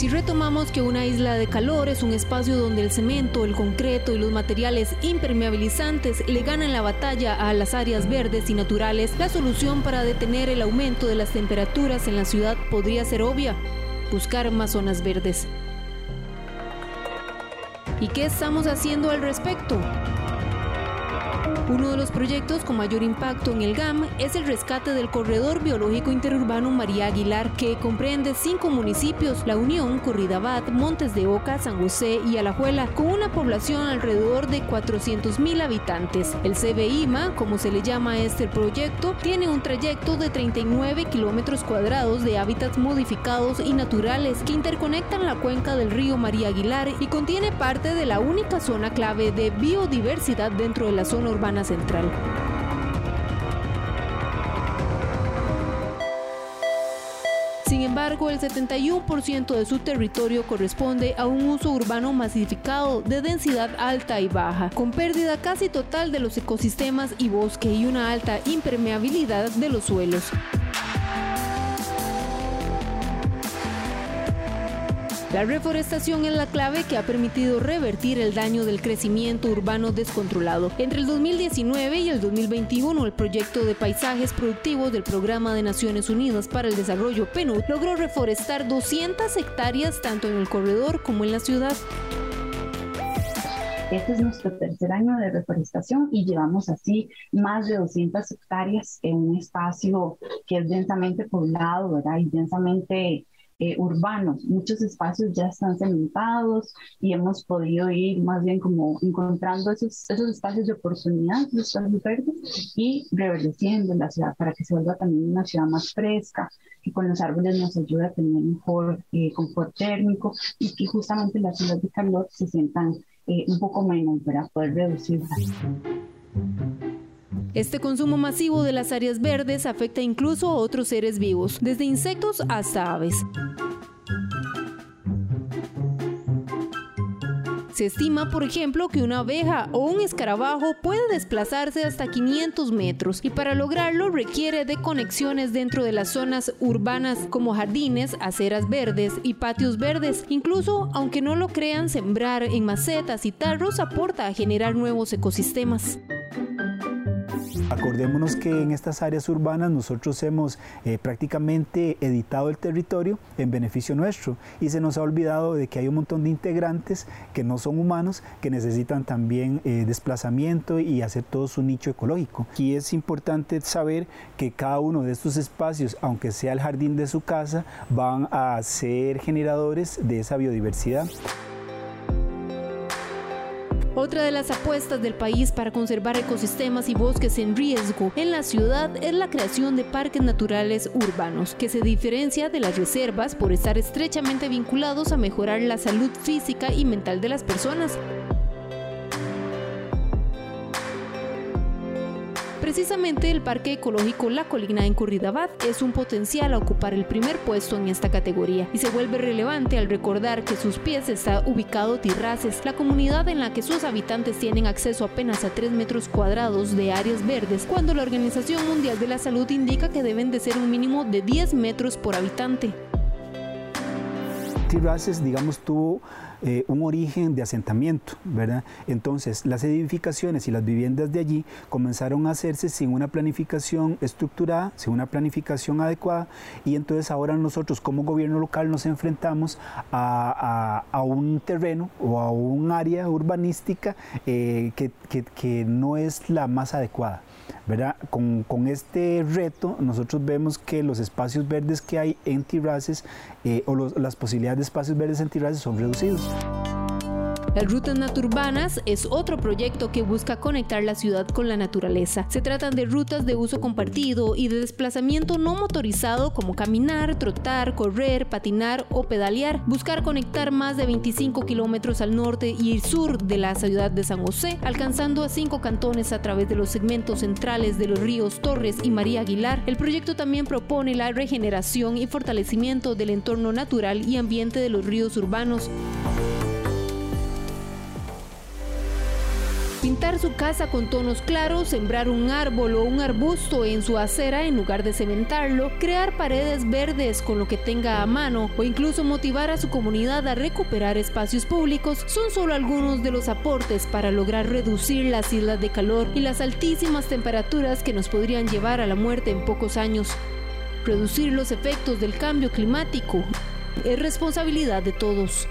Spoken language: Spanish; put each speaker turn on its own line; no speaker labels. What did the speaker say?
Si retomamos que una isla de calor es un espacio donde el cemento, el concreto y los materiales impermeabilizantes le ganan la batalla a las áreas verdes y naturales, la solución para detener el aumento de las temperaturas en la ciudad podría ser obvia, buscar más zonas verdes. ¿Y qué estamos haciendo al respecto? Uno de los proyectos con mayor impacto en el GAM es el rescate del corredor biológico interurbano María Aguilar, que comprende cinco municipios, La Unión, Corridabat, Montes de Oca, San José y Alajuela, con una población alrededor de 400.000 habitantes. El CBIMA, como se le llama a este proyecto, tiene un trayecto de 39 kilómetros cuadrados de hábitats modificados y naturales que interconectan la cuenca del río María Aguilar y contiene parte de la única zona clave de biodiversidad dentro de la zona urbana central. Sin embargo, el 71% de su territorio corresponde a un uso urbano masificado de densidad alta y baja, con pérdida casi total de los ecosistemas y bosque y una alta impermeabilidad de los suelos. La reforestación es la clave que ha permitido revertir el daño del crecimiento urbano descontrolado. Entre el 2019 y el 2021, el proyecto de paisajes productivos del Programa de Naciones Unidas para el Desarrollo PNUD logró reforestar 200 hectáreas tanto en el corredor como en la ciudad.
Este es nuestro tercer año de reforestación y llevamos así más de 200 hectáreas en un espacio que es densamente poblado, ¿verdad? Y densamente eh, urbanos. Muchos espacios ya están cementados y hemos podido ir más bien como encontrando esos, esos espacios de oportunidad, los espacios verdes y reverdeciendo la ciudad para que se vuelva también una ciudad más fresca, que con los árboles nos ayuda a tener mejor eh, confort térmico y que justamente las ciudades de calor se sientan eh, un poco menos para poder reducirlas.
Este consumo masivo de las áreas verdes afecta incluso a otros seres vivos, desde insectos hasta aves. Se estima, por ejemplo, que una abeja o un escarabajo puede desplazarse hasta 500 metros y para lograrlo requiere de conexiones dentro de las zonas urbanas como jardines, aceras verdes y patios verdes. Incluso, aunque no lo crean, sembrar en macetas y tarros aporta a generar nuevos ecosistemas.
Acordémonos que en estas áreas urbanas nosotros hemos eh, prácticamente editado el territorio en beneficio nuestro y se nos ha olvidado de que hay un montón de integrantes que no son humanos que necesitan también eh, desplazamiento y hacer todo su nicho ecológico. Aquí es importante saber que cada uno de estos espacios, aunque sea el jardín de su casa, van a ser generadores de esa biodiversidad.
Otra de las apuestas del país para conservar ecosistemas y bosques en riesgo en la ciudad es la creación de parques naturales urbanos, que se diferencia de las reservas por estar estrechamente vinculados a mejorar la salud física y mental de las personas. Precisamente el Parque Ecológico La Colina en Curridabat es un potencial a ocupar el primer puesto en esta categoría y se vuelve relevante al recordar que sus pies está ubicado Tirraces, la comunidad en la que sus habitantes tienen acceso apenas a 3 metros cuadrados de áreas verdes, cuando la Organización Mundial de la Salud indica que deben de ser un mínimo de 10 metros por habitante.
Tirraces, digamos, tuvo eh, un origen de asentamiento, ¿verdad? Entonces, las edificaciones y las viviendas de allí comenzaron a hacerse sin una planificación estructurada, sin una planificación adecuada, y entonces ahora nosotros como gobierno local nos enfrentamos a, un terreno o a un área urbanística eh, que no es la más adecuada. Con, este reto nosotros vemos que los espacios verdes que hay en Tirraces eh, o las posibilidades de espacios verdes en Tirraces son reducidos.
Las rutas naturbanas es otro proyecto que busca conectar la ciudad con la naturaleza. Se tratan de rutas de uso compartido y de desplazamiento no motorizado como caminar, trotar, correr, patinar o pedalear. Buscar conectar más de 25 kilómetros al norte y el sur de la ciudad de San José, alcanzando a cinco cantones a través de los segmentos centrales de los ríos Torres y María Aguilar. El proyecto también propone la regeneración y fortalecimiento del entorno natural y ambiente de los ríos urbanos. Pintar su casa con tonos claros, sembrar un árbol o un arbusto en su acera en lugar de cementarlo, crear paredes verdes con lo que tenga a mano o incluso motivar a su comunidad a recuperar espacios públicos son solo algunos de los aportes para lograr reducir las islas de calor y las altísimas temperaturas que nos podrían llevar a la muerte en pocos años. Reducir los efectos del cambio climático es responsabilidad de todos.